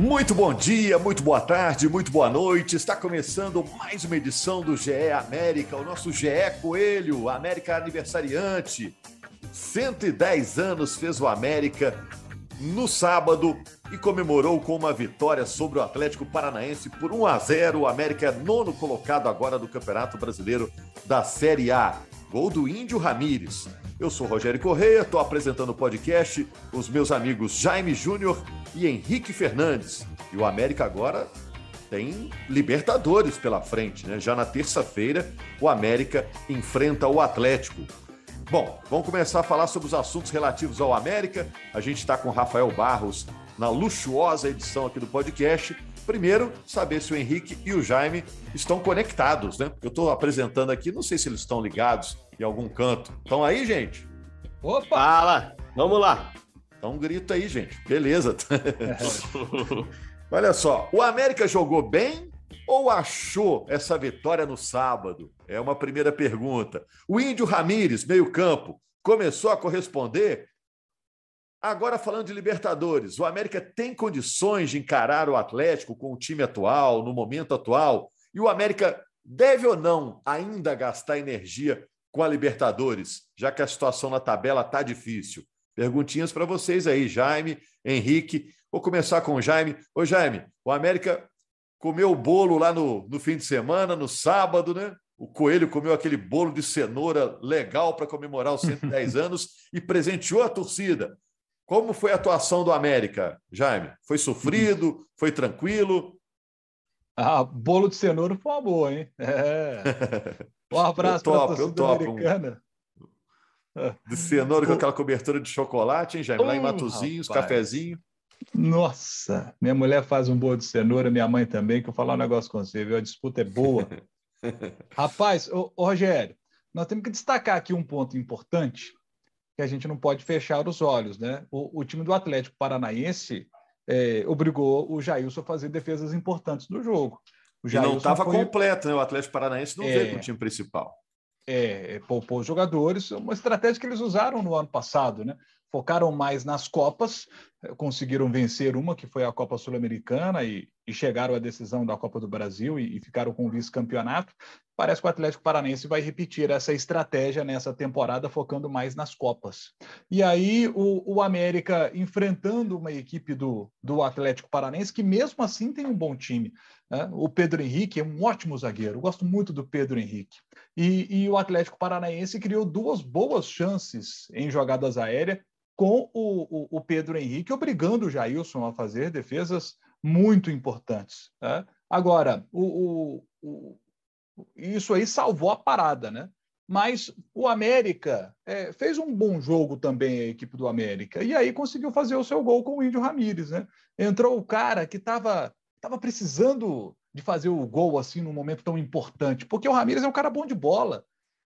Muito bom dia, muito boa tarde, muito boa noite. Está começando mais uma edição do GE América, o nosso GE Coelho, América aniversariante. 110 anos fez o América no sábado e comemorou com uma vitória sobre o Atlético Paranaense por 1 a 0. O América é nono colocado agora do Campeonato Brasileiro da Série A. Gol do Índio Ramírez. Eu sou Rogério Correia, estou apresentando o podcast, os meus amigos Jaime Júnior e Henrique Fernandes. E o América agora tem Libertadores pela frente, né? Já na terça-feira, o América enfrenta o Atlético. Bom, vamos começar a falar sobre os assuntos relativos ao América. A gente está com Rafael Barros na luxuosa edição aqui do podcast. Primeiro, saber se o Henrique e o Jaime estão conectados, né? Eu estou apresentando aqui, não sei se eles estão ligados em algum canto. Estão aí, gente? Opa! Fala! Vamos lá! Então grita aí, gente. Beleza. Olha só, o América jogou bem ou achou essa vitória no sábado? É uma primeira pergunta. O Índio Ramírez, meio-campo, começou a corresponder? Agora falando de Libertadores, o América tem condições de encarar o Atlético com o time atual, no momento atual? E o América deve ou não ainda gastar energia com a Libertadores, já que a situação na tabela está difícil? Perguntinhas para vocês aí, Jaime, Henrique. Vou começar com o Jaime. Ô, Jaime, o América comeu o bolo lá no, no fim de semana, no sábado, né? O Coelho comeu aquele bolo de cenoura legal para comemorar os 110 anos e presenteou a torcida. Como foi a atuação do América, Jaime? Foi sofrido? Foi tranquilo? Ah, bolo de cenoura foi uma boa, hein? É. Um abraço para a torcida americana. Um... De cenoura com aquela cobertura de chocolate, hein, Jaime? Lá em Matozinhos, rapaz. cafezinho. Nossa, minha mulher faz um bolo de cenoura, minha mãe também, que eu falar um negócio com você, viu? A disputa é boa. Rapaz, ô, ô, Rogério, nós temos que destacar aqui um ponto importante que a gente não pode fechar os olhos, né? O, o time do Atlético Paranaense é, obrigou o Jailson a fazer defesas importantes no jogo. O e não estava foi... completo, né? O Atlético Paranaense não é... veio com o time principal. É, é, poupou os jogadores, uma estratégia que eles usaram no ano passado, né? Focaram mais nas Copas, conseguiram vencer uma, que foi a Copa Sul-Americana, e, e, chegaram à decisão da Copa do Brasil e, e ficaram com o vice-campeonato. Parece que o Atlético Paranaense vai repetir essa estratégia nessa temporada, focando mais nas Copas. E aí o, o América enfrentando uma equipe do, do Atlético Paranaense, que mesmo assim tem um bom time. Né? O Pedro Henrique é um ótimo zagueiro, eu gosto muito do Pedro Henrique. E, e o Atlético Paranaense criou duas boas chances em jogadas aéreas com o, o, o, Pedro Henrique obrigando o Jailson a fazer defesas muito importantes. Né? Agora, o, o, isso aí salvou a parada, né? Mas o América é, fez um bom jogo também, a equipe do América, e aí conseguiu fazer o seu gol com o Índio Ramírez, né? Entrou o cara que estava tava precisando de fazer o gol assim num momento tão importante, porque o Ramírez é um cara bom de bola.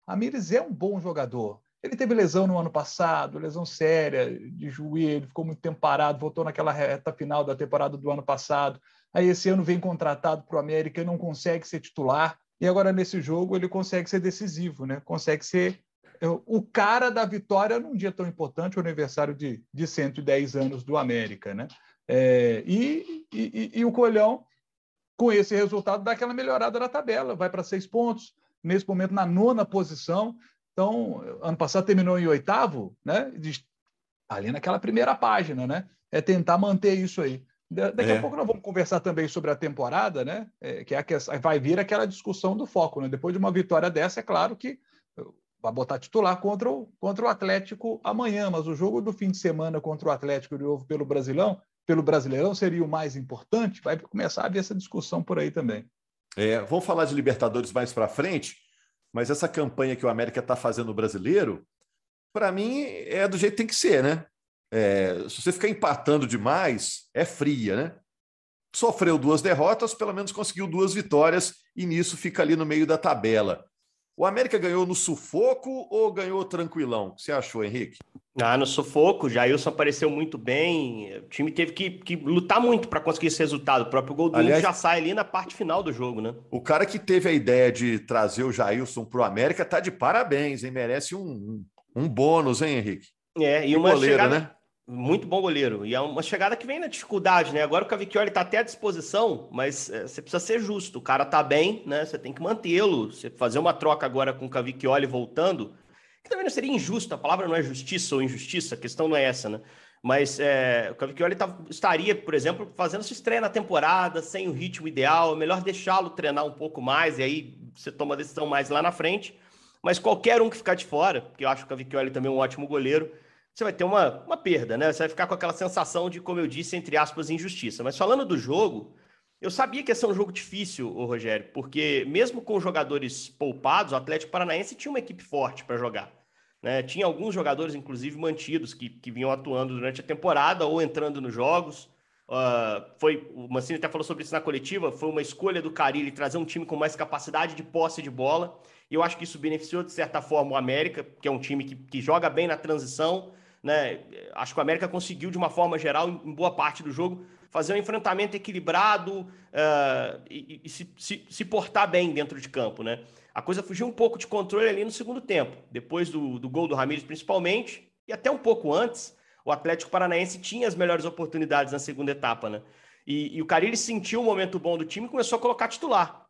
Ramírez é um bom jogador. Ele teve lesão no ano passado, lesão séria de joelho, ficou muito tempo parado, voltou naquela reta final da temporada do ano passado. Aí esse ano vem contratado para o América e não consegue ser titular. E agora nesse jogo ele consegue ser decisivo, né? Consegue ser é, o cara da vitória num dia tão importante, o aniversário de, de 110 anos do América, né? É, e, e, e o Colhão, com esse resultado, dá aquela melhorada na tabela, vai para seis pontos, nesse momento na nona posição, então, ano passado terminou em oitavo, né? Ali naquela primeira página, né? É tentar manter isso aí. Daqui é. a pouco nós vamos conversar também sobre a temporada, né? É, que, é que vai vir aquela discussão do foco, né? Depois de uma vitória dessa, é claro que vai botar titular contra o, contra o Atlético amanhã, mas o jogo do fim de semana contra o Atlético de novo pelo Brasilão, pelo Brasileirão seria o mais importante. Vai começar a haver essa discussão por aí também. É, vamos falar de Libertadores mais para frente mas essa campanha que o América está fazendo no brasileiro, para mim, é do jeito que tem que ser, né? É, se você ficar empatando demais, é fria, né? sofreu duas derrotas, pelo menos conseguiu duas vitórias e nisso fica ali no meio da tabela. O América ganhou no sufoco ou ganhou tranquilão? O que você achou, Henrique? Ah, no sufoco, Jailson apareceu muito bem. O time teve que, que lutar muito para conseguir esse resultado. O próprio gol do Aliás, já sai ali na parte final do jogo, né? O cara que teve a ideia de trazer o Jailson para o América tá de parabéns, hein? Merece um, um bônus, hein, Henrique? É, e uma goleiro, chegada... né? Muito bom goleiro. E é uma chegada que vem na dificuldade, né? Agora o Cavicchioli está até à disposição, mas é, você precisa ser justo. O cara tá bem, né? Você tem que mantê-lo. Você fazer uma troca agora com o Cavicchioli voltando, que também não seria injusto. A palavra não é justiça ou injustiça, a questão não é essa, né? Mas é, o Cavicchioli tá, estaria, por exemplo, fazendo sua estreia na temporada, sem o ritmo ideal. É melhor deixá-lo treinar um pouco mais, e aí você toma a decisão mais lá na frente. Mas qualquer um que ficar de fora, porque eu acho que o Cavicchioli também é um ótimo goleiro, você vai ter uma, uma perda, né? Você vai ficar com aquela sensação de, como eu disse, entre aspas, injustiça. Mas falando do jogo, eu sabia que ia ser um jogo difícil, Rogério, porque mesmo com jogadores poupados, o Atlético Paranaense tinha uma equipe forte para jogar. Né? Tinha alguns jogadores, inclusive, mantidos, que, que vinham atuando durante a temporada ou entrando nos jogos. Uh, foi O Mancini até falou sobre isso na coletiva, foi uma escolha do Carilli trazer um time com mais capacidade de posse de bola. E eu acho que isso beneficiou, de certa forma, o América, que é um time que, que joga bem na transição, né? Acho que o América conseguiu, de uma forma geral, em boa parte do jogo, fazer um enfrentamento equilibrado uh, e, e se, se, se, portar bem dentro de campo. Né? A coisa fugiu um pouco de controle ali no segundo tempo, depois do, do gol do Ramires, principalmente, e até um pouco antes, o Atlético Paranaense tinha as melhores oportunidades na segunda etapa. Né? E, e o Carilli sentiu o momento bom do time e começou a colocar titular.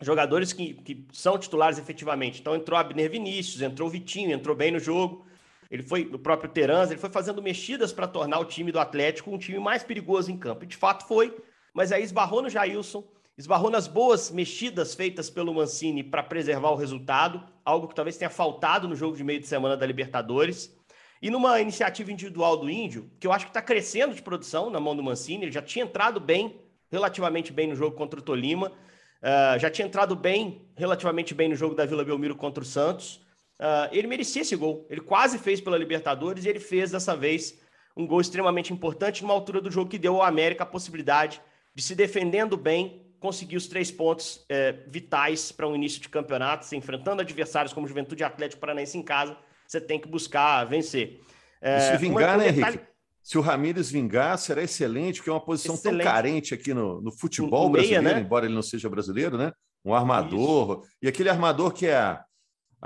Jogadores que, que são titulares efetivamente. Então entrou Abner Vinícius, entrou Vitinho, entrou bem no jogo. Ele foi, o próprio Teranz, ele foi fazendo mexidas para tornar o time do Atlético um time mais perigoso em campo. E de fato foi, mas aí esbarrou no Jailson, esbarrou nas boas mexidas feitas pelo Mancini para preservar o resultado, algo que talvez tenha faltado no jogo de meio de semana da Libertadores. E numa iniciativa individual do Índio, que eu acho que está crescendo de produção na mão do Mancini, ele já tinha entrado bem, relativamente bem no jogo contra o Tolima, uh, já tinha entrado bem, relativamente bem no jogo da Vila Belmiro contra o Santos. Uh, ele merecia esse gol. Ele quase fez pela Libertadores e ele fez dessa vez um gol extremamente importante numa altura do jogo que deu ao América a possibilidade de se defendendo bem, conseguir os três pontos é, vitais para um início de campeonato, se enfrentando adversários como Juventude Atlético Paranaense em casa, você tem que buscar vencer. É, se vingar, né, detalhe... Henrique? Se o Ramires vingar, será excelente, porque é uma posição excelente. tão carente aqui no, no futebol meia, brasileiro, né? embora ele não seja brasileiro, né? Um armador. Isso. E aquele armador que é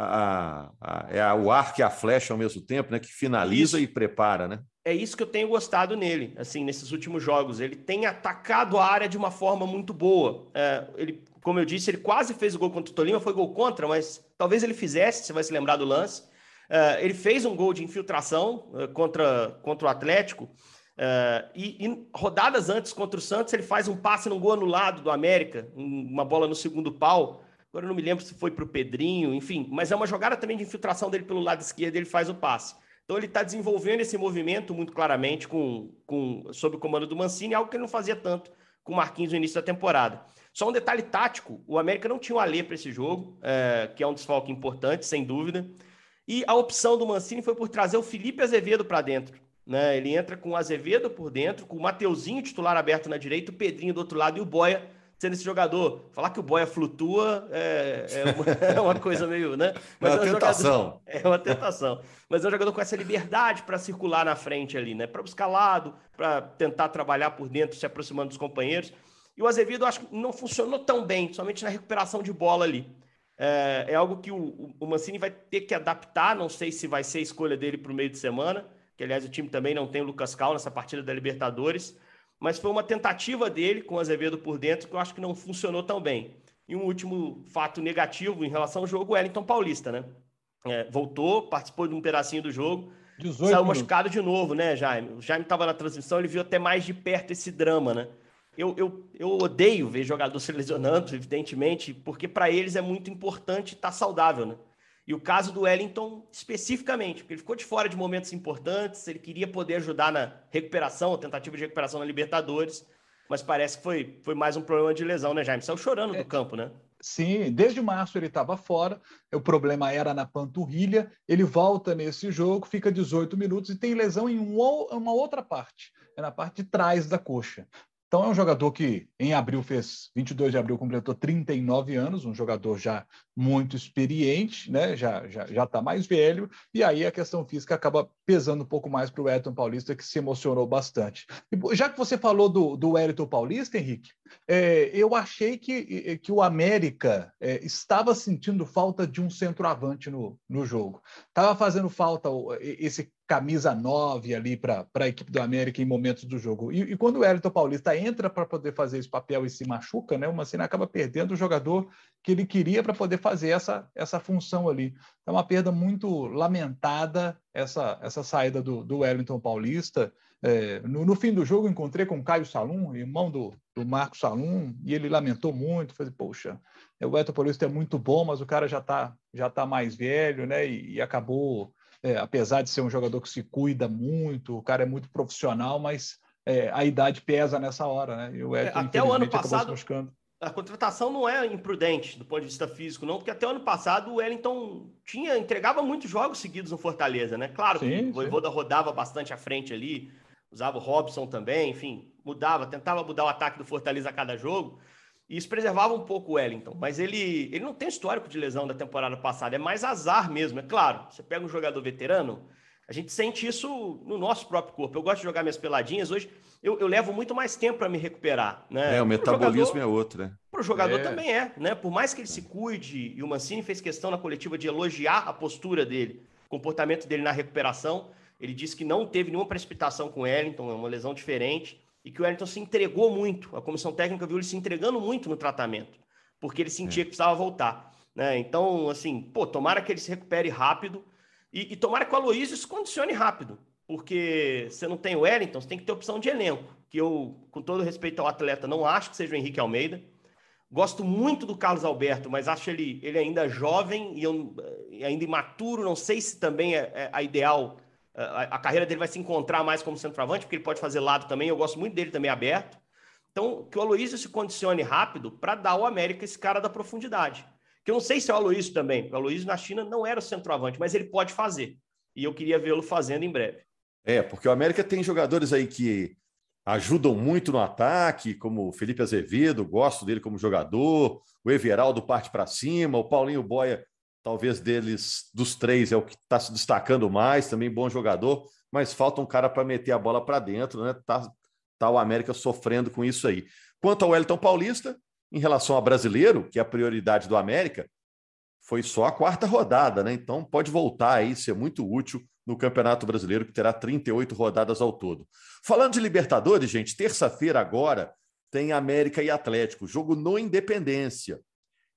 a, a, é o arco e a flecha ao mesmo tempo, né? Que finaliza isso. e prepara, né? É isso que eu tenho gostado nele, assim, nesses últimos jogos. Ele tem atacado a área de uma forma muito boa. É, ele, como eu disse, ele quase fez o gol contra o Tolima, foi gol contra, mas talvez ele fizesse, você vai se lembrar do lance. É, ele fez um gol de infiltração é, contra, contra o Atlético. É, e, e, rodadas antes contra o Santos, ele faz um passe no gol anulado do América, uma bola no segundo pau. Agora eu não me lembro se foi para o Pedrinho, enfim, mas é uma jogada também de infiltração dele pelo lado esquerdo, ele faz o passe. Então ele está desenvolvendo esse movimento muito claramente com, com, sob o comando do Mancini, algo que ele não fazia tanto com o Marquinhos no início da temporada. Só um detalhe tático: o América não tinha o Alê para esse jogo, é, que é um desfalque importante, sem dúvida. E a opção do Mancini foi por trazer o Felipe Azevedo para dentro. Né? Ele entra com o Azevedo por dentro, com o Mateuzinho titular aberto na direita, o Pedrinho do outro lado e o Boia sendo esse jogador. Falar que o Boia flutua é, é, uma, é uma, coisa meio, né? Mas é uma é um tentação. Jogador, é uma tentação. Mas é um jogador com essa liberdade para circular na frente ali, né? Para buscar lado, para tentar trabalhar por dentro, se aproximando dos companheiros. E o Azevedo, acho que não funcionou tão bem, somente na recuperação de bola ali. É, é algo que o, o Mancini vai ter que adaptar. Não sei se vai ser a escolha dele para o meio de semana, que aliás o time também não tem o Lucas Cal nessa partida da Libertadores mas foi uma tentativa dele com o Azevedo por dentro que eu acho que não funcionou tão bem. E um último fato negativo em relação ao jogo, o Wellington Paulista, né? É, voltou, participou de um pedacinho do jogo, saiu machucado de novo, né, Jaime? O Jaime estava na transmissão, ele viu até mais de perto esse drama, né? Eu, eu, eu odeio ver jogador se lesionando, evidentemente, porque para eles é muito importante estar tá saudável, né? E o caso do Wellington especificamente, porque ele ficou de fora de momentos importantes, ele queria poder ajudar na recuperação, a tentativa de recuperação na Libertadores, mas parece que foi, foi mais um problema de lesão, né, Jaime? Saiu chorando é, do campo, né? Sim, desde março ele estava fora, o problema era na panturrilha, ele volta nesse jogo, fica 18 minutos e tem lesão em uma outra parte, é na parte de trás da coxa. Então é um jogador que em abril fez 22 de abril completou 39 anos, um jogador já muito experiente, né? Já já já está mais velho e aí a questão física acaba pesando um pouco mais para o Wellington Paulista que se emocionou bastante. E, já que você falou do, do Wellington Paulista, Henrique, é, eu achei que, que o América é, estava sentindo falta de um centroavante no, no jogo. Estava fazendo falta esse camisa 9 ali para a equipe do América em momentos do jogo. E, e quando o Wellington Paulista entra para poder fazer esse papel e se machuca, né, o Mancini acaba perdendo o jogador que ele queria para poder fazer essa, essa função ali. É uma perda muito lamentada essa, essa saída do, do Wellington Paulista. É, no, no, fim do jogo, encontrei com o Caio Salum, irmão do, do Marco Salum, e ele lamentou muito. Falei, poxa, o Wellington Paulista é muito bom, mas o cara já está já tá mais velho, né? E, e acabou é, apesar de ser um jogador que se cuida muito, o cara é muito profissional, mas é, a idade pesa nessa hora, né? E o é, até o ano passado, a contratação não é imprudente do ponto de vista físico, não, porque até o ano passado o Wellington tinha, entregava muitos jogos seguidos no Fortaleza, né? Claro sim, que o Voivoda rodava bastante à frente ali, usava o Robson também, enfim, mudava, tentava mudar o ataque do Fortaleza a cada jogo, e isso preservava um pouco o Wellington, mas ele, ele não tem histórico de lesão da temporada passada, é mais azar mesmo. É claro, você pega um jogador veterano, a gente sente isso no nosso próprio corpo. Eu gosto de jogar minhas peladinhas, hoje eu, eu levo muito mais tempo para me recuperar. Né? É, o metabolismo jogador, é outro, né? Para o jogador é. também é, né? Por mais que ele se cuide, e o Mancini fez questão na coletiva de elogiar a postura dele, o comportamento dele na recuperação. Ele disse que não teve nenhuma precipitação com o Wellington, é uma lesão diferente e que o Wellington se entregou muito. A comissão técnica viu ele se entregando muito no tratamento, porque ele sentia é. que precisava voltar. Né? Então, assim, pô, tomara que ele se recupere rápido e, e tomara que o Aloysio se condicione rápido, porque você não tem o Wellington, você tem que ter opção de elenco, que eu, com todo respeito ao atleta, não acho que seja o Henrique Almeida. Gosto muito do Carlos Alberto, mas acho ele, ele ainda jovem e, eu, e ainda imaturo. Não sei se também é, é a ideal a, a, carreira dele vai se encontrar mais como centroavante, porque ele pode fazer lado também. Eu gosto muito dele também aberto. Então, que o Aloysio se condicione rápido para dar ao América esse cara da profundidade. Que eu não sei se é o Aloysio também. O Aloysio na China não era o centroavante, mas ele pode fazer. E eu queria vê-lo fazendo em breve. É, porque o América tem jogadores aí que ajudam muito no ataque, como o Felipe Azevedo, gosto dele como jogador, o Everaldo parte para cima, o Paulinho Boia talvez deles, dos três, é o que está se destacando mais, também bom jogador, mas falta um cara para meter a bola para dentro, né? Tá, tá o América sofrendo com isso aí. Quanto ao Wellington Paulista, em relação ao brasileiro, que é a prioridade do América, foi só a quarta rodada, né? Então pode voltar aí, ser muito útil no Campeonato Brasileiro, que terá 38 rodadas ao todo. Falando de Libertadores, gente, terça-feira agora tem América e Atlético, jogo no Independência.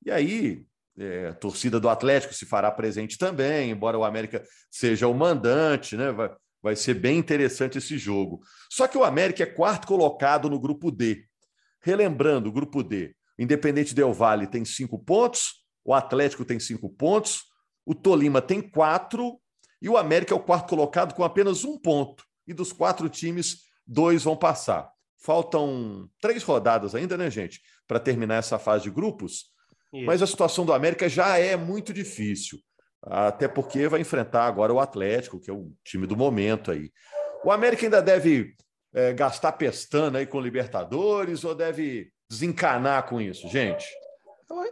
E aí, é, torcida do Atlético se fará presente também, embora o América seja o mandante, né? Vai, vai ser bem interessante esse jogo. Só que o América é quarto colocado no grupo D. Relembrando, o grupo D, Independente Del Vale tem cinco pontos, o Atlético tem cinco pontos, o Tolima tem quatro e o América é o quarto colocado com apenas um ponto. E dos quatro times, dois vão passar. Faltam três rodadas ainda, né, gente, para terminar essa fase de grupos. Isso. Mas a situação do América já é muito difícil, até porque vai enfrentar agora o Atlético, que é o time do momento aí. O América ainda deve é, gastar pestana aí com Libertadores ou deve desencanar com isso, gente?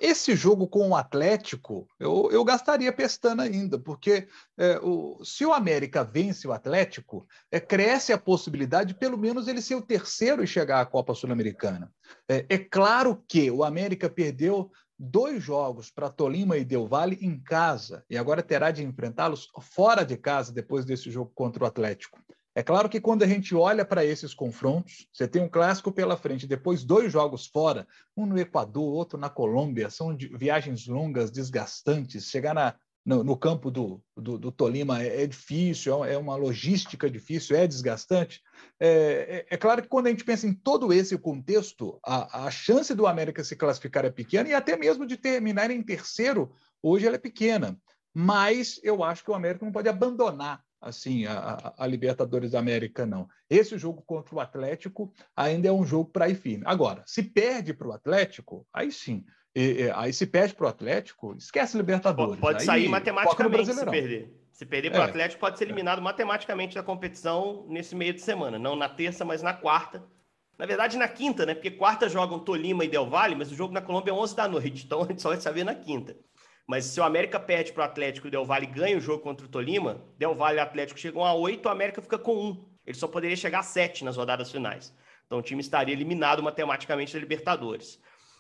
Esse jogo com o Atlético, eu, eu gastaria pestana ainda, porque é, o, se o América vence o Atlético, é, cresce a possibilidade de pelo menos ele ser o terceiro e chegar à Copa Sul-Americana. É, é claro que o América perdeu dois jogos para Tolima e Del Valle em casa e agora terá de enfrentá-los fora de casa depois desse jogo contra o Atlético. É claro que quando a gente olha para esses confrontos, você tem um clássico pela frente, depois dois jogos fora, um no Equador, outro na Colômbia, são viagens longas, desgastantes. Chegar na, no, no campo do, do, do Tolima é, é, difícil, é uma logística difícil, é desgastante. É, é, é, claro que quando a gente pensa em todo esse contexto, a, a chance do América se classificar é pequena e até mesmo de terminar em terceiro, hoje ela é pequena. Mas eu acho que o América não pode abandonar assim a, a, Libertadores da América, não. Esse jogo contra o Atlético ainda é um jogo para ir firme. Agora, se perde para o Atlético, aí sim, e, e, aí se perde para o Atlético, esquece Libertadores. Pode, sair matematicamente se perder. Se perder para o é. Atlético, pode ser eliminado matematicamente da competição nesse meio de semana. Não na terça, mas na quarta. Na verdade, na quinta, né? Porque quarta jogam Tolima e Del Valle, mas o jogo na Colômbia é 11 da noite, então a gente só vai saber na quinta. Mas se o América perde para o Atlético e o Del Valle ganha o jogo contra o Tolima, Del Valle e Atlético chegam a 8, o América fica com 1. Ele só poderia chegar a 7 nas rodadas finais. Então o time estaria eliminado matematicamente da Libertadores.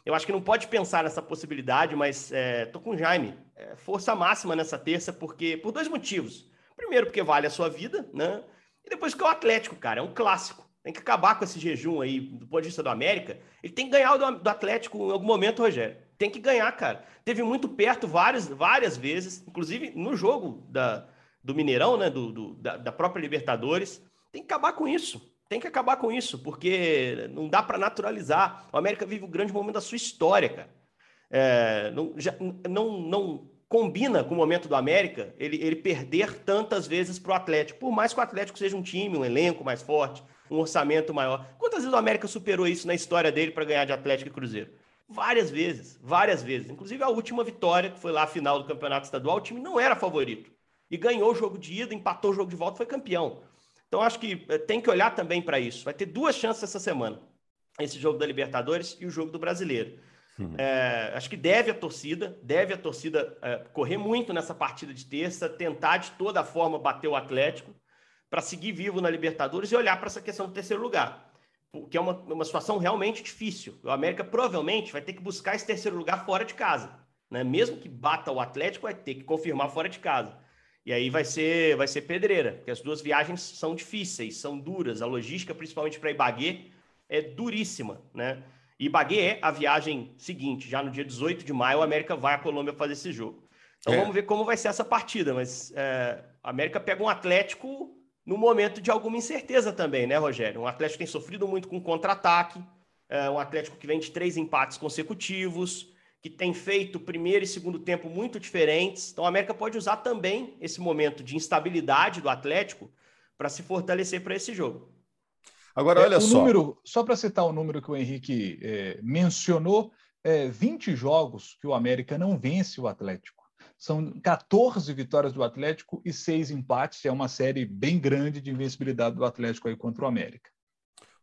Eu acho que não pode pensar nessa possibilidade, mas é, tô com o Jaime. É, força máxima nessa terça, porque por dois motivos. Primeiro, porque vale a sua vida, né? E depois que é o Atlético, cara, é um clássico. Tem que acabar com esse jejum aí, do ponto de vista do América. Ele tem que ganhar do, do Atlético em algum momento, Rogério. Tem que ganhar, cara. Teve muito perto várias, várias vezes, inclusive no jogo da, do Mineirão, né? Do, do da, da própria Libertadores. Tem que acabar com isso. Tem que acabar com isso, porque não dá para naturalizar. O América vive um grande momento da sua história, cara. É, não, já, não, não combina com o momento do América ele, ele perder tantas vezes para o Atlético. Por mais que o Atlético seja um time, um elenco mais forte, um orçamento maior. Quantas vezes o América superou isso na história dele para ganhar de Atlético e Cruzeiro? Várias vezes, várias vezes. Inclusive a última vitória, que foi lá a final do Campeonato Estadual, o time não era favorito. E ganhou o jogo de ida, empatou o jogo de volta, foi campeão. Então, acho que eh, tem que olhar também para isso. Vai ter duas chances essa semana: esse jogo da Libertadores e o jogo do Brasileiro. Uhum. É, acho que deve a torcida, deve a torcida é, correr muito nessa partida de terça, tentar de toda forma bater o Atlético para seguir vivo na Libertadores e olhar para essa questão do terceiro lugar, que é uma, uma situação realmente difícil. O América provavelmente vai ter que buscar esse terceiro lugar fora de casa. Né? Mesmo que bata o Atlético, vai ter que confirmar fora de casa. E aí vai ser, vai ser pedreira, porque as duas viagens são difíceis, são duras. A logística, principalmente para Ibagué, é duríssima, né? Ibagué é a viagem seguinte, já no dia 18 de maio, o América vai à Colômbia fazer esse jogo. Então é. vamos ver como vai ser essa partida, mas é, a América pega um Atlético no momento de alguma incerteza também, né, Rogério? Um Atlético que tem sofrido muito com contra-ataque, é, um Atlético que vem de três empates consecutivos, que tem feito primeiro e segundo tempo muito diferentes. Então, a América pode usar também esse momento de instabilidade do Atlético para se fortalecer para esse jogo. Agora, é, olha só. Número, só para citar o número que o Henrique é, mencionou, é 20 jogos que o América não vence o Atlético. São 14 vitórias do Atlético e seis empates. É uma série bem grande de invencibilidade do Atlético aí contra o América.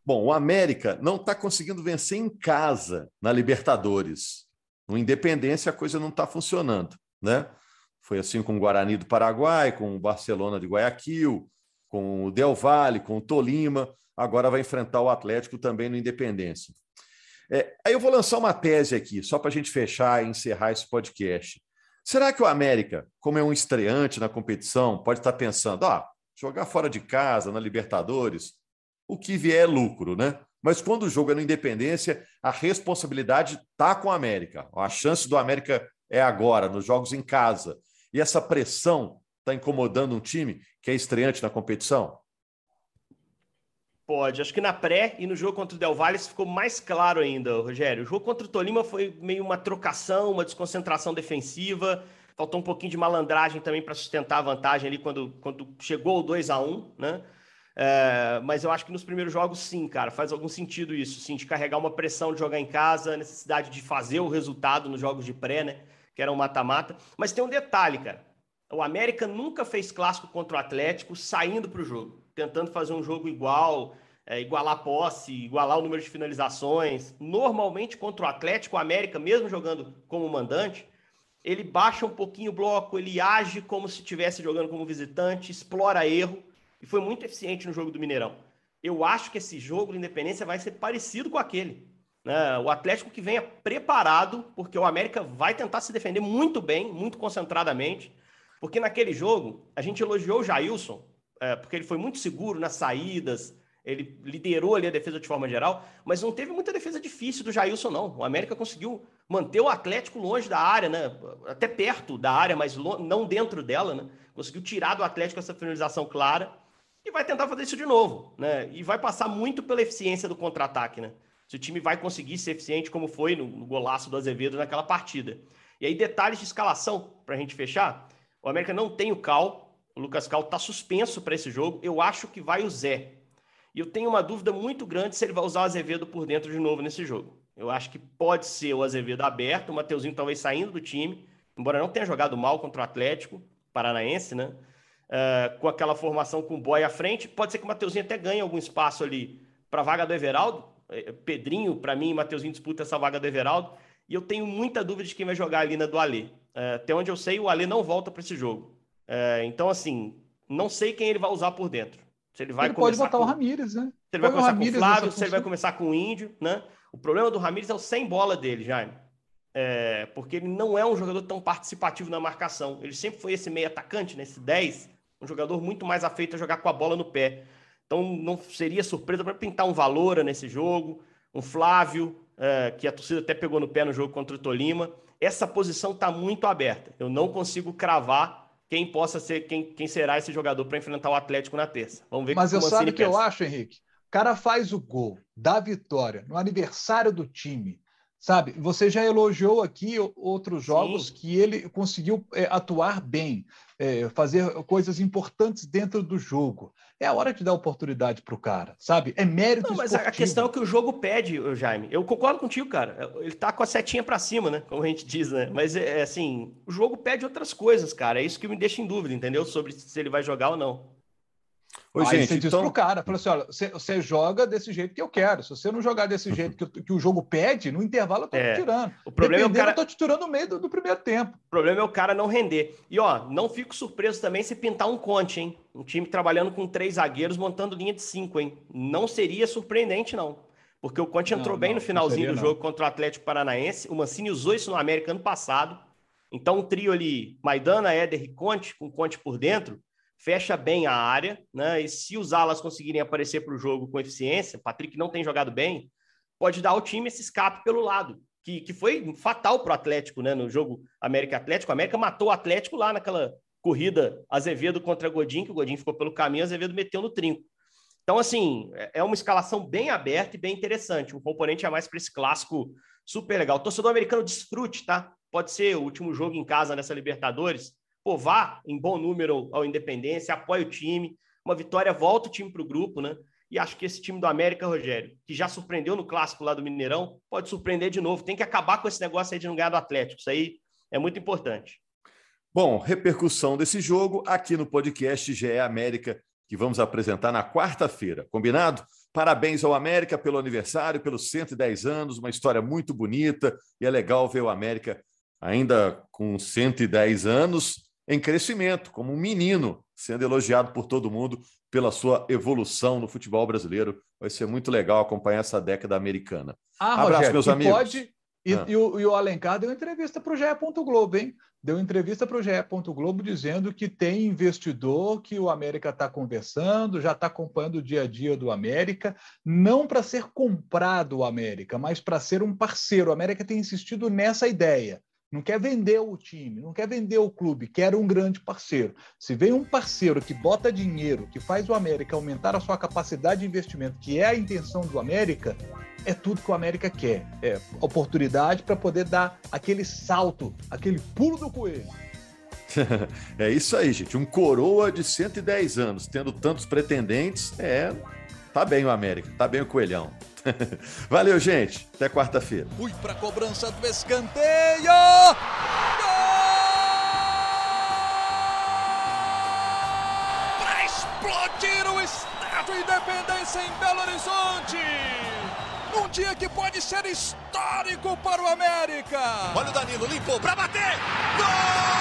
Bom, o América não está conseguindo vencer em casa na Libertadores. No Independência a coisa não está funcionando, né? Foi assim com o Guarani do Paraguai, com o Barcelona de Guayaquil, com o Del Valle, com o Tolima. Agora vai enfrentar o Atlético também no Independência. É, aí eu vou lançar uma tese aqui, só para a gente fechar e encerrar esse podcast. Será que o América, como é um estreante na competição, pode estar pensando, ah, jogar fora de casa, na Libertadores, o que vier é lucro, né? Mas quando o jogo é no Independência, a responsabilidade está com o América. A chance do América é agora, nos jogos em casa. E essa pressão está incomodando um time que é estreante na competição? Pode. Acho que na pré e no jogo contra o Del Valle ficou mais claro ainda, Rogério. O jogo contra o Tolima foi meio uma trocação, uma desconcentração defensiva. Faltou um pouquinho de malandragem também para sustentar a vantagem ali quando, quando chegou o 2 a 1 né? É, mas eu acho que nos primeiros jogos, sim, cara, faz algum sentido isso, sim, de carregar uma pressão de jogar em casa, a necessidade de fazer o resultado nos jogos de pré, né? Que era um mata-mata. Mas tem um detalhe, cara. O América nunca fez clássico contra o Atlético saindo para o jogo, tentando fazer um jogo igual, é, igualar a posse, igualar o número de finalizações. Normalmente, contra o Atlético, o América, mesmo jogando como mandante, ele baixa um pouquinho o bloco, ele age como se estivesse jogando como visitante, explora erro e foi muito eficiente no jogo do Mineirão. Eu acho que esse jogo do Independência vai ser parecido com aquele. Né? O Atlético que venha preparado, porque o América vai tentar se defender muito bem, muito concentradamente, porque naquele jogo a gente elogiou o Jailson, é, porque ele foi muito seguro nas saídas, ele liderou ali a defesa de forma geral, mas não teve muita defesa difícil do Jailson, não. O América conseguiu manter o Atlético longe da área, né? Até perto da área, mas não dentro dela, né? Conseguiu tirar do Atlético essa finalização clara e vai tentar fazer isso de novo, né? E vai passar muito pela eficiência do contra-ataque, né? Se o time vai conseguir ser eficiente como foi no, no golaço do Azevedo naquela partida. E aí, detalhes de escalação, para a gente fechar. O América não tem o Cal, o Lucas Cal está suspenso para esse jogo. Eu acho que vai o Zé. E eu tenho uma dúvida muito grande se ele vai usar o Azevedo por dentro de novo nesse jogo. Eu acho que pode ser o Azevedo aberto, o Mateuzinho talvez saindo do time, embora não tenha jogado mal contra o Atlético Paranaense, né? Uh, com aquela formação com o Boy à frente. Pode ser que o Mateuzinho até ganhe algum espaço ali para a vaga do Everaldo, É, Pedrinho, para mim, Mateuzinho disputa essa vaga do Everaldo. E eu tenho muita dúvida de quem vai jogar ali na do Alê. É, até onde eu sei, o Alê não volta para esse jogo. É, então, assim, não sei quem ele vai usar por dentro. Se ele vai ele pode botar com... o Ramires, né? Se ele vai começar com o Flávio, se ele vai começar com o Índio, né? O problema do Ramires é o sem bola dele, Jaime. É, porque ele não é um jogador tão participativo na marcação. Ele sempre foi esse meio atacante, né? 10, um jogador muito mais afeito a jogar com a bola no pé. Então não seria surpresa para pintar um Valora nesse jogo, um Flávio, é, que a torcida até pegou no pé no jogo contra o Tolima. Essa posição está muito aberta. Eu não consigo cravar quem possa ser, quem, quem será esse jogador para enfrentar o Atlético na terça. Vamos ver Mas eu sabe o que eu acho, Henrique? O cara faz o gol, dá vitória no aniversário do time. Sabe, você já elogiou aqui outros jogos Sim. que ele conseguiu é, atuar bem, é, fazer coisas importantes dentro do jogo. É a hora de dar oportunidade para o cara, sabe? É mérito Não, mas esportivo. a questão é que o jogo pede, Jaime. Eu concordo contigo, cara. Ele tá com a setinha para cima, né? Como a gente diz, né? Mas é, é assim, o jogo pede outras coisas, cara. É isso que me deixa em dúvida, entendeu? Sobre se ele vai jogar ou não. Ô, Aí gente, você diz então... pro cara, fala assim, olha, você, você, joga desse jeito que eu quero. Se você não jogar desse jeito que, que o jogo pede, no intervalo eu tô é. te tirando. O problema é o cara... eu tô te tirando no meio do, do, primeiro tempo. O problema é o cara não render. E ó, não fico surpreso também se pintar um Conte, hein? Um time trabalhando com três zagueiros, montando linha de cinco, hein? Não seria surpreendente, não. Porque o Conte entrou não, bem não, no finalzinho seria, do jogo contra o Atlético Paranaense. O Mancini usou isso no América ano passado. Então, um trio ali, Maidana, Éder e Conte, com Conte por dentro, fecha bem a área, né? E se os alas conseguirem aparecer para o jogo com eficiência, Patrick não tem jogado bem, pode dar ao time esse escape pelo lado, que, que foi fatal para o Atlético, né? No jogo América Atlético, a América matou o Atlético lá naquela corrida Azevedo contra Godin, que o Godin ficou pelo caminho, Azevedo meteu no trinco. Então, assim, é uma escalação bem aberta e bem interessante. Um componente a mais para esse clássico super legal. O torcedor americano desfrute, tá? Pode ser o último jogo em casa nessa Libertadores pô, vá em bom número ao Independência, apoie o time, uma vitória volta o time para o grupo, né? E acho que esse time do América, Rogério, que já surpreendeu no clássico lá do Mineirão, pode surpreender de novo. Tem que acabar com esse negócio aí de não ganhar do Atlético. Isso aí é muito importante. Bom, repercussão desse jogo aqui no podcast GE América, que vamos apresentar na quarta-feira. Combinado? Parabéns ao América pelo aniversário, pelos 110 anos, uma história muito bonita e é legal ver o América ainda com 110 anos em crescimento, como um menino, sendo elogiado por todo mundo pela sua evolução no futebol brasileiro. Vai ser muito legal acompanhar essa década americana. Ah, Abraço, Rogério, meus amigos. Pode... E, ah. e, o, e, o, Alencar deu entrevista para o GE. Globo, hein? Deu entrevista para o GE. Globo dizendo que tem investidor que o América está conversando, já está acompanhando o dia a dia do América, não para ser comprado o América, mas para ser um parceiro. O América tem insistido nessa ideia não quer vender o time, não quer vender o clube, quer um grande parceiro. Se vem um parceiro que bota dinheiro, que faz o América aumentar a sua capacidade de investimento, que é a intenção do América, é tudo que o América quer. É oportunidade para poder dar aquele salto, aquele pulo do coelho. é isso aí, gente. Um coroa de 110 anos, tendo tantos pretendentes, é. Tá bem o América, tá bem o Coelhão. Valeu, gente. Até quarta-feira. Fui para cobrança do escanteio. Para explodir o Estádio Independência em Belo Horizonte. Num dia que pode ser histórico para o América. Olha o Danilo, limpou para bater. Gol!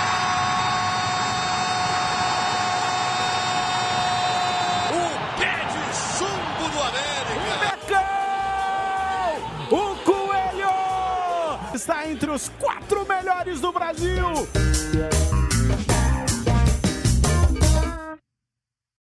Os quatro melhores do Brasil.